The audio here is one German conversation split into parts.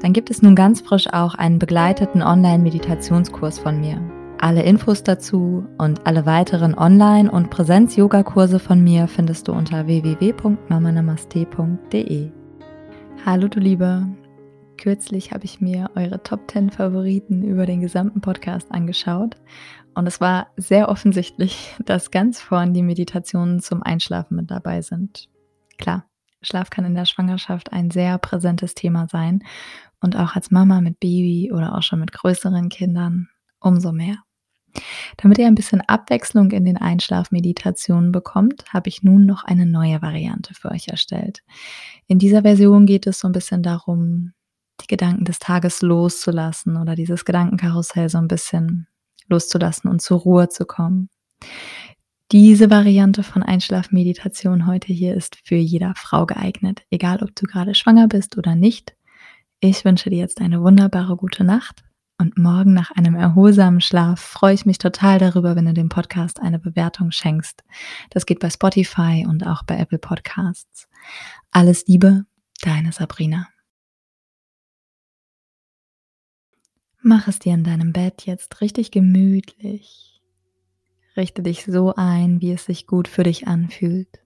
dann gibt es nun ganz frisch auch einen begleiteten Online-Meditationskurs von mir. Alle Infos dazu und alle weiteren Online- und Präsenz-Yoga-Kurse von mir findest du unter www.mamanamaste.de. Hallo du Liebe, Kürzlich habe ich mir eure Top 10 Favoriten über den gesamten Podcast angeschaut und es war sehr offensichtlich, dass ganz vorn die Meditationen zum Einschlafen mit dabei sind. Klar, Schlaf kann in der Schwangerschaft ein sehr präsentes Thema sein und auch als Mama mit Baby oder auch schon mit größeren Kindern umso mehr. Damit ihr ein bisschen Abwechslung in den Einschlafmeditationen bekommt, habe ich nun noch eine neue Variante für euch erstellt. In dieser Version geht es so ein bisschen darum, die Gedanken des Tages loszulassen oder dieses Gedankenkarussell so ein bisschen loszulassen und zur Ruhe zu kommen. Diese Variante von Einschlafmeditation heute hier ist für jeder Frau geeignet, egal ob du gerade schwanger bist oder nicht. Ich wünsche dir jetzt eine wunderbare gute Nacht und morgen nach einem erholsamen Schlaf freue ich mich total darüber, wenn du dem Podcast eine Bewertung schenkst. Das geht bei Spotify und auch bei Apple Podcasts. Alles Liebe, deine Sabrina. Mach es dir in deinem Bett jetzt richtig gemütlich. Richte dich so ein, wie es sich gut für dich anfühlt.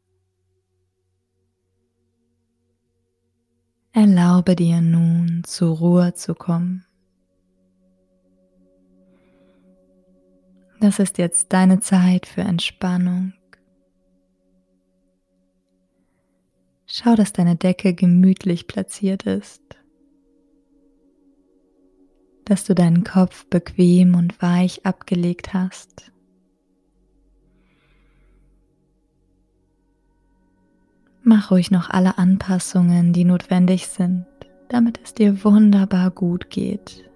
Erlaube dir nun zur Ruhe zu kommen. Das ist jetzt deine Zeit für Entspannung. Schau, dass deine Decke gemütlich platziert ist dass du deinen Kopf bequem und weich abgelegt hast. Mach ruhig noch alle Anpassungen, die notwendig sind, damit es dir wunderbar gut geht.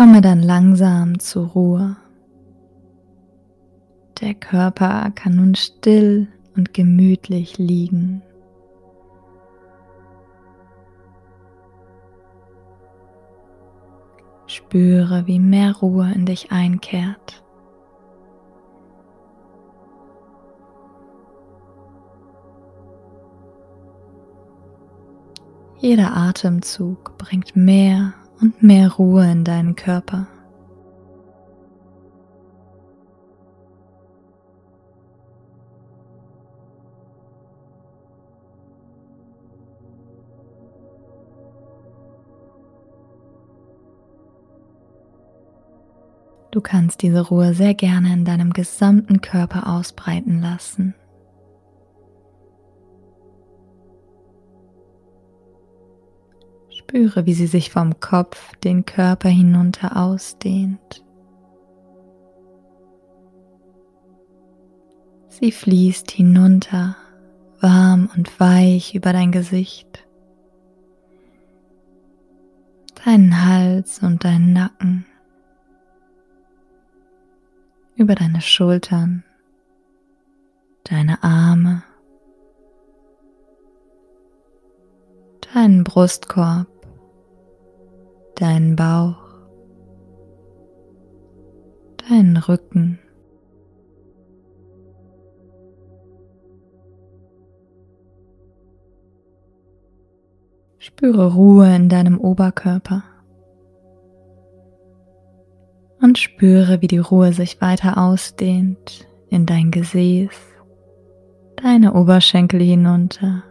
Komme dann langsam zur Ruhe. Der Körper kann nun still und gemütlich liegen. Spüre, wie mehr Ruhe in dich einkehrt. Jeder Atemzug bringt mehr und mehr Ruhe in deinen Körper. Du kannst diese Ruhe sehr gerne in deinem gesamten Körper ausbreiten lassen. Spüre, wie sie sich vom Kopf den Körper hinunter ausdehnt. Sie fließt hinunter, warm und weich über dein Gesicht, deinen Hals und deinen Nacken, über deine Schultern, deine Arme, deinen Brustkorb, deinen Bauch, deinen Rücken. Spüre Ruhe in deinem Oberkörper und spüre, wie die Ruhe sich weiter ausdehnt in dein Gesäß, deine Oberschenkel hinunter,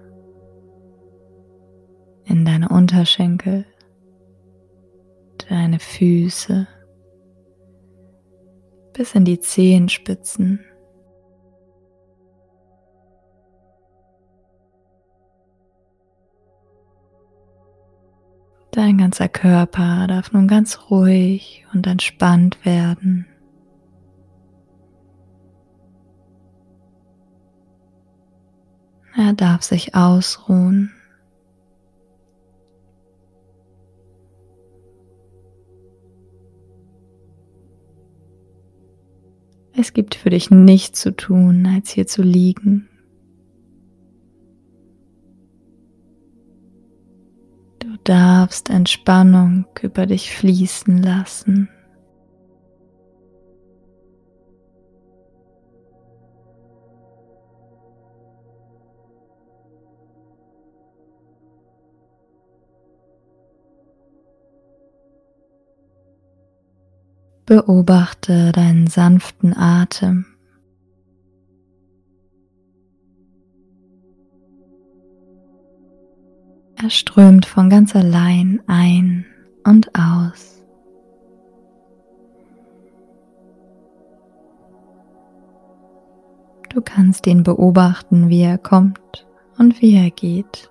in dein deine Unterschenkel, deine Füße bis in die Zehenspitzen. Dein ganzer Körper darf nun ganz ruhig und entspannt werden. Er darf sich ausruhen. Es gibt für dich nichts zu tun, als hier zu liegen darfst Entspannung über dich fließen lassen. Beobachte deinen sanften Atem. Er strömt von ganz allein ein und aus. Du kannst ihn beobachten, wie er kommt und wie er geht.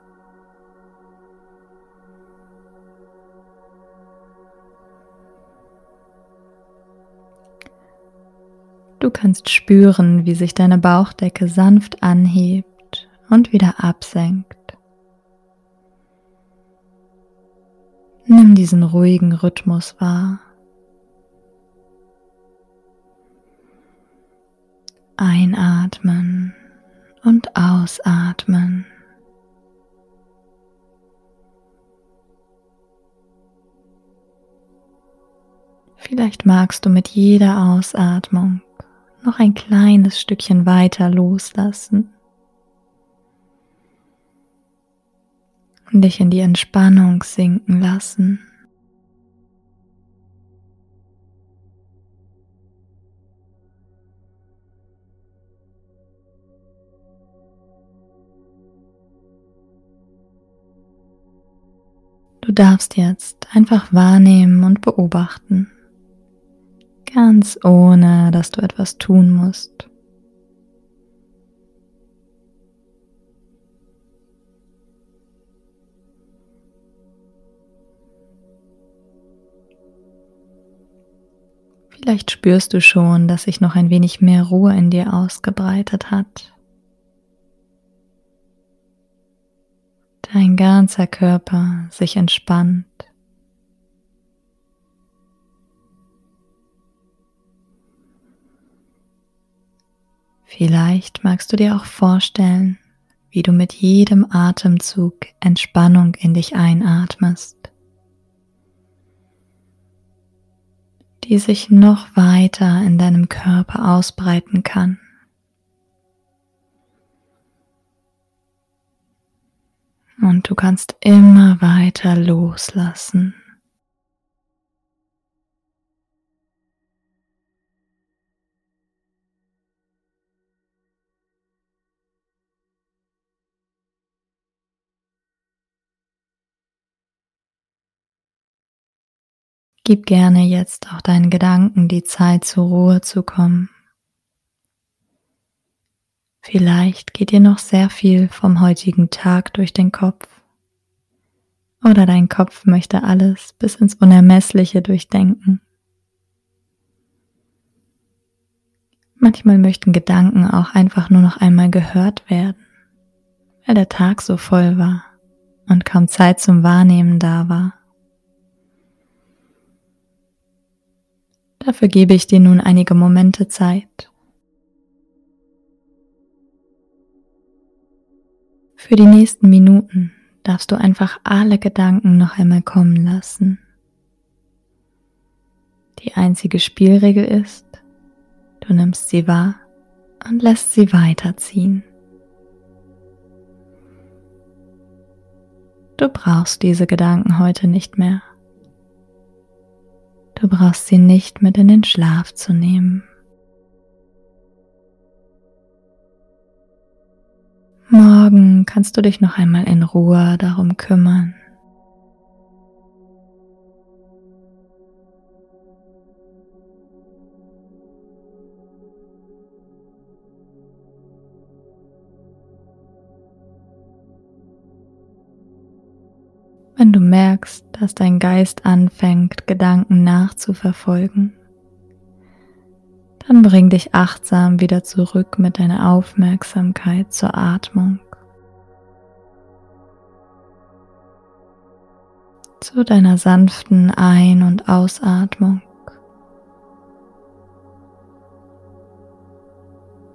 Du kannst spüren, wie sich deine Bauchdecke sanft anhebt und wieder absenkt. Nimm diesen ruhigen Rhythmus wahr. Einatmen und ausatmen. Vielleicht magst du mit jeder Ausatmung noch ein kleines Stückchen weiter loslassen. und dich in die Entspannung sinken lassen. Du darfst jetzt einfach wahrnehmen und beobachten, ganz ohne dass du etwas tun musst. Vielleicht spürst du schon, dass sich noch ein wenig mehr Ruhe in dir ausgebreitet hat. Dein ganzer Körper sich entspannt. Vielleicht magst du dir auch vorstellen, wie du mit jedem Atemzug Entspannung in dich einatmest. die sich noch weiter in deinem Körper ausbreiten kann. Und du kannst immer weiter loslassen. Gib gerne jetzt auch deinen Gedanken die Zeit zur Ruhe zu kommen. Vielleicht geht dir noch sehr viel vom heutigen Tag durch den Kopf. Oder dein Kopf möchte alles bis ins Unermessliche durchdenken. Manchmal möchten Gedanken auch einfach nur noch einmal gehört werden, weil der Tag so voll war und kaum Zeit zum Wahrnehmen da war. Dafür gebe ich dir nun einige Momente Zeit. Für die nächsten Minuten darfst du einfach alle Gedanken noch einmal kommen lassen. Die einzige Spielregel ist, du nimmst sie wahr und lässt sie weiterziehen. Du brauchst diese Gedanken heute nicht mehr. Du brauchst sie nicht mit in den Schlaf zu nehmen. Morgen kannst du dich noch einmal in Ruhe darum kümmern, Wenn du merkst, dass dein Geist anfängt, Gedanken nachzuverfolgen, dann bring dich achtsam wieder zurück mit deiner Aufmerksamkeit zur Atmung. Zu deiner sanften Ein- und Ausatmung.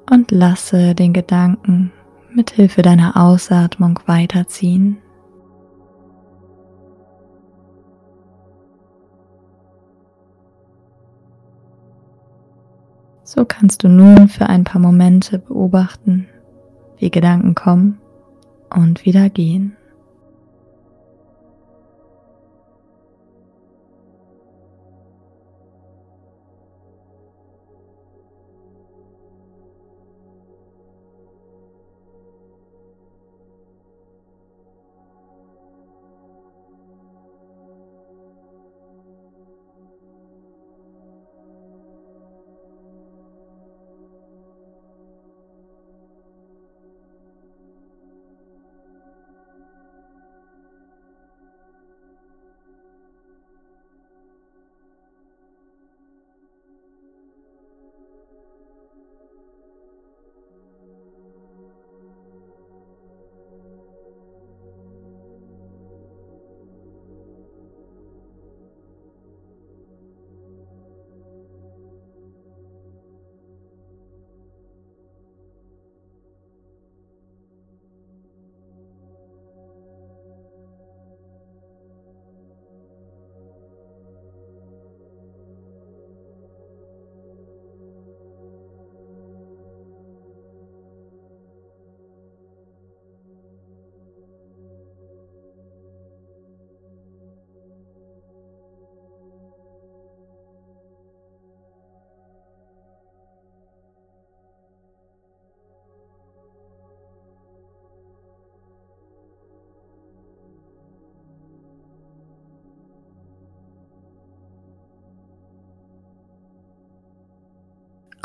Und lasse den Gedanken mit Hilfe deiner Ausatmung weiterziehen. So kannst du nun für ein paar Momente beobachten, wie Gedanken kommen und wieder gehen.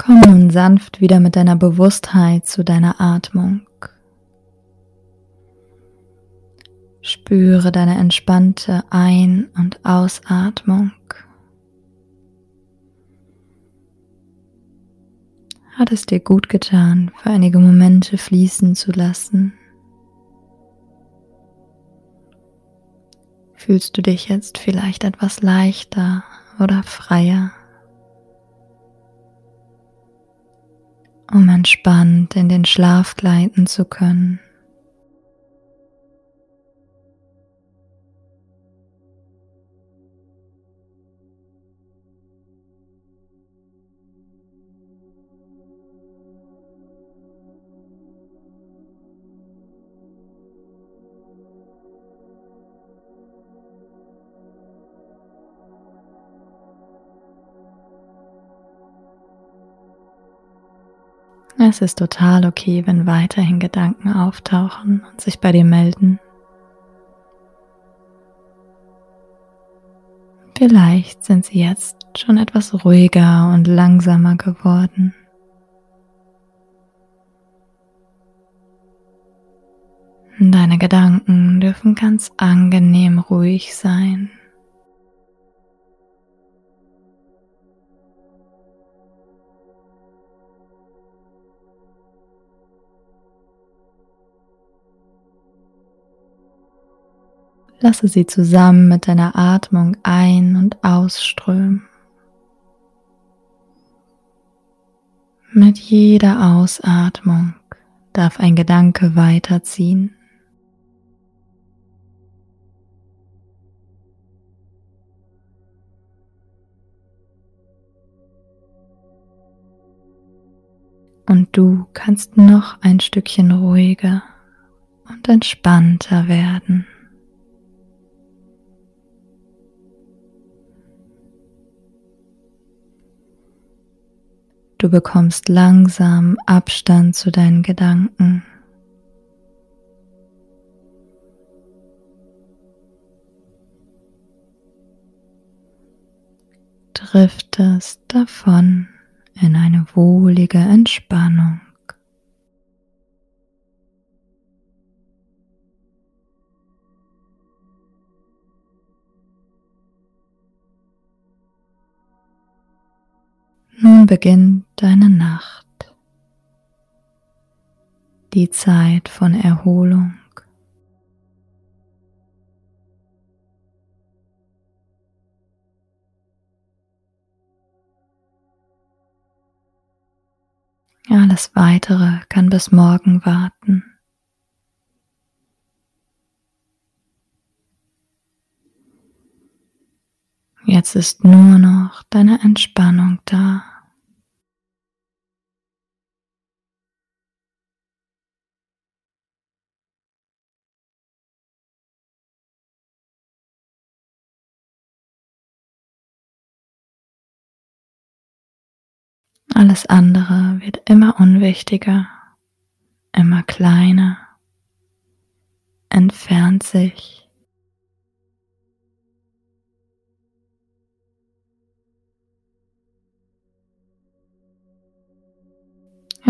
Komm nun sanft wieder mit deiner Bewusstheit zu deiner Atmung. Spüre deine entspannte Ein- und Ausatmung. Hat es dir gut getan, für einige Momente fließen zu lassen? Fühlst du dich jetzt vielleicht etwas leichter oder freier? Um entspannt in den Schlaf gleiten zu können. Es ist total okay, wenn weiterhin Gedanken auftauchen und sich bei dir melden. Vielleicht sind sie jetzt schon etwas ruhiger und langsamer geworden. Deine Gedanken dürfen ganz angenehm ruhig sein. Lasse sie zusammen mit deiner Atmung ein- und ausströmen. Mit jeder Ausatmung darf ein Gedanke weiterziehen. Und du kannst noch ein Stückchen ruhiger und entspannter werden. Du bekommst langsam Abstand zu deinen Gedanken. Driftest davon in eine wohlige Entspannung. Nun beginnt deine Nacht, die Zeit von Erholung. Alles Weitere kann bis morgen warten. Jetzt ist nur noch deine Entspannung da. Alles andere wird immer unwichtiger, immer kleiner, entfernt sich.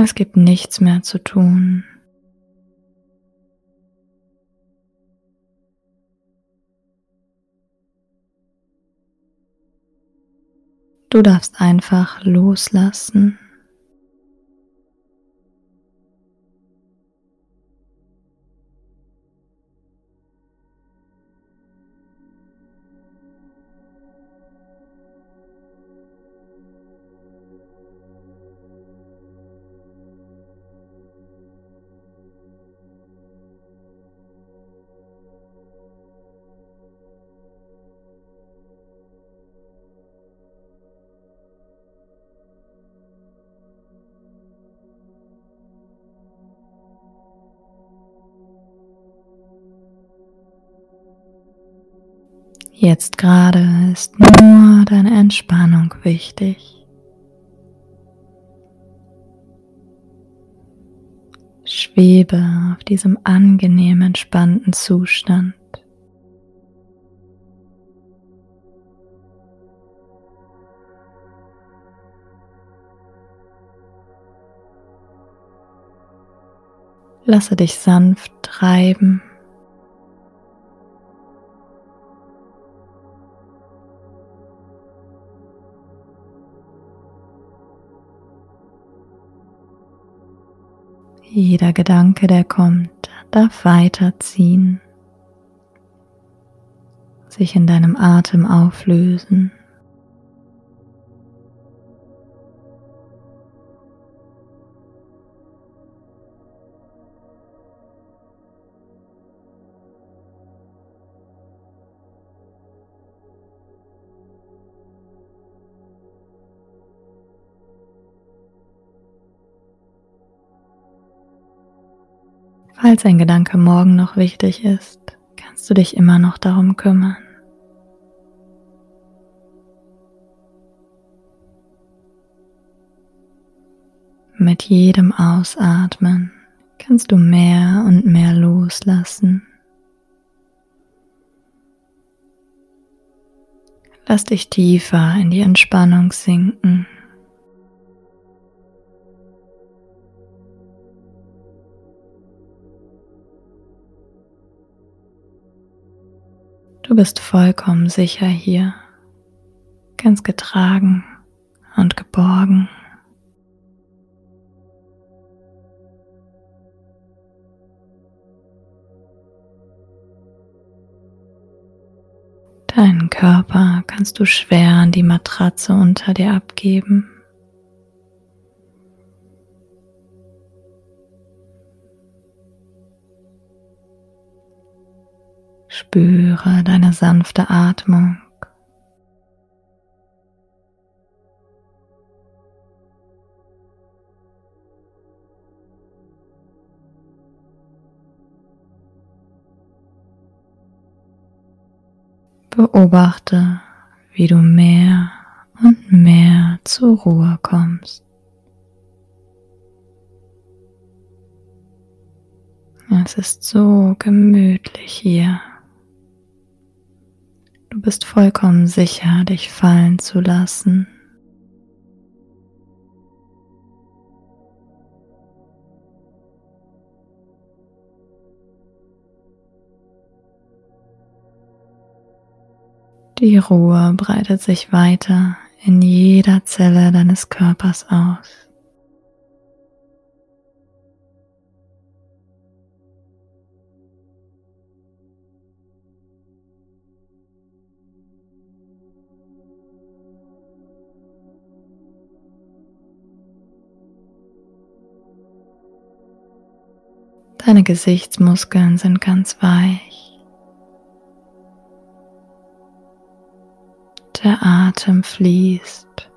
Es gibt nichts mehr zu tun. Du darfst einfach loslassen. Jetzt gerade ist nur deine Entspannung wichtig. Schwebe auf diesem angenehm entspannten Zustand. Lasse dich sanft treiben Jeder Gedanke, der kommt, darf weiterziehen, sich in deinem Atem auflösen. Falls ein Gedanke morgen noch wichtig ist, kannst du dich immer noch darum kümmern. Mit jedem Ausatmen kannst du mehr und mehr loslassen. Lass dich tiefer in die Entspannung sinken. Du bist vollkommen sicher hier, ganz getragen und geborgen. Deinen Körper kannst du schwer an die Matratze unter dir abgeben. Spüre deine sanfte Atmung. Beobachte, wie du mehr und mehr zur Ruhe kommst. Es ist so gemütlich hier. Du bist vollkommen sicher, dich fallen zu lassen. Die Ruhe breitet sich weiter in jeder Zelle deines Körpers aus. Deine Gesichtsmuskeln sind ganz weich. Der Atem fließt.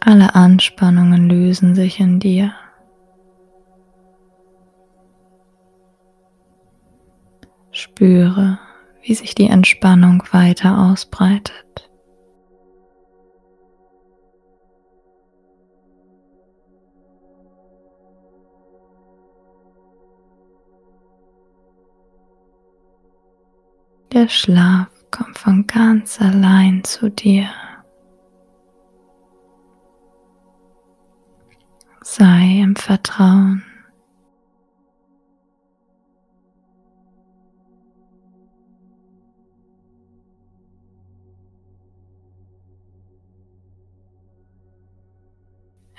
Alle Anspannungen lösen sich in dir. Spüre, wie sich die Entspannung weiter ausbreitet. Der Schlaf kommt von ganz allein zu dir. Sei im Vertrauen.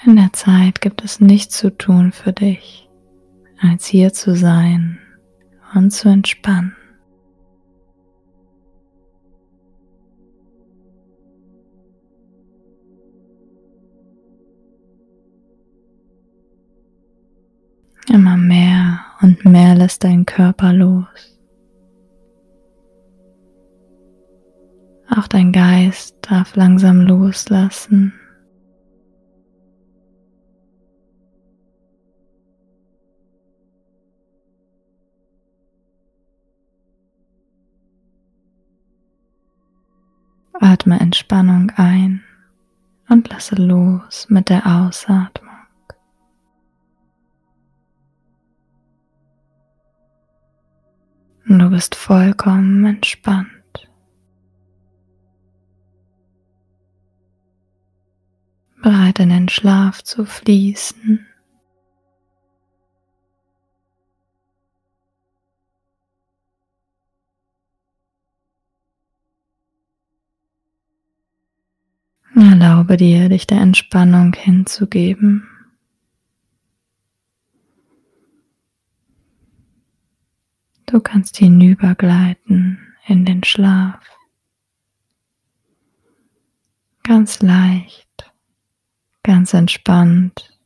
In der Zeit gibt es nichts zu tun für dich, als hier zu sein und zu entspannen. Mehr lässt dein Körper los. Auch dein Geist darf langsam loslassen. Atme Entspannung ein und lasse los mit der Ausatmung. Und du bist vollkommen entspannt. Bereit in den Schlaf zu fließen. Erlaube dir, dich der Entspannung hinzugeben. Du kannst hinübergleiten in den Schlaf. Ganz leicht, ganz entspannt.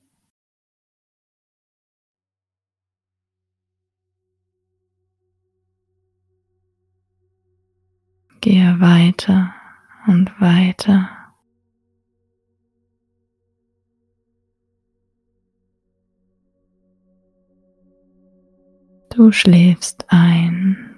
Gehe weiter und weiter. Du schläfst ein.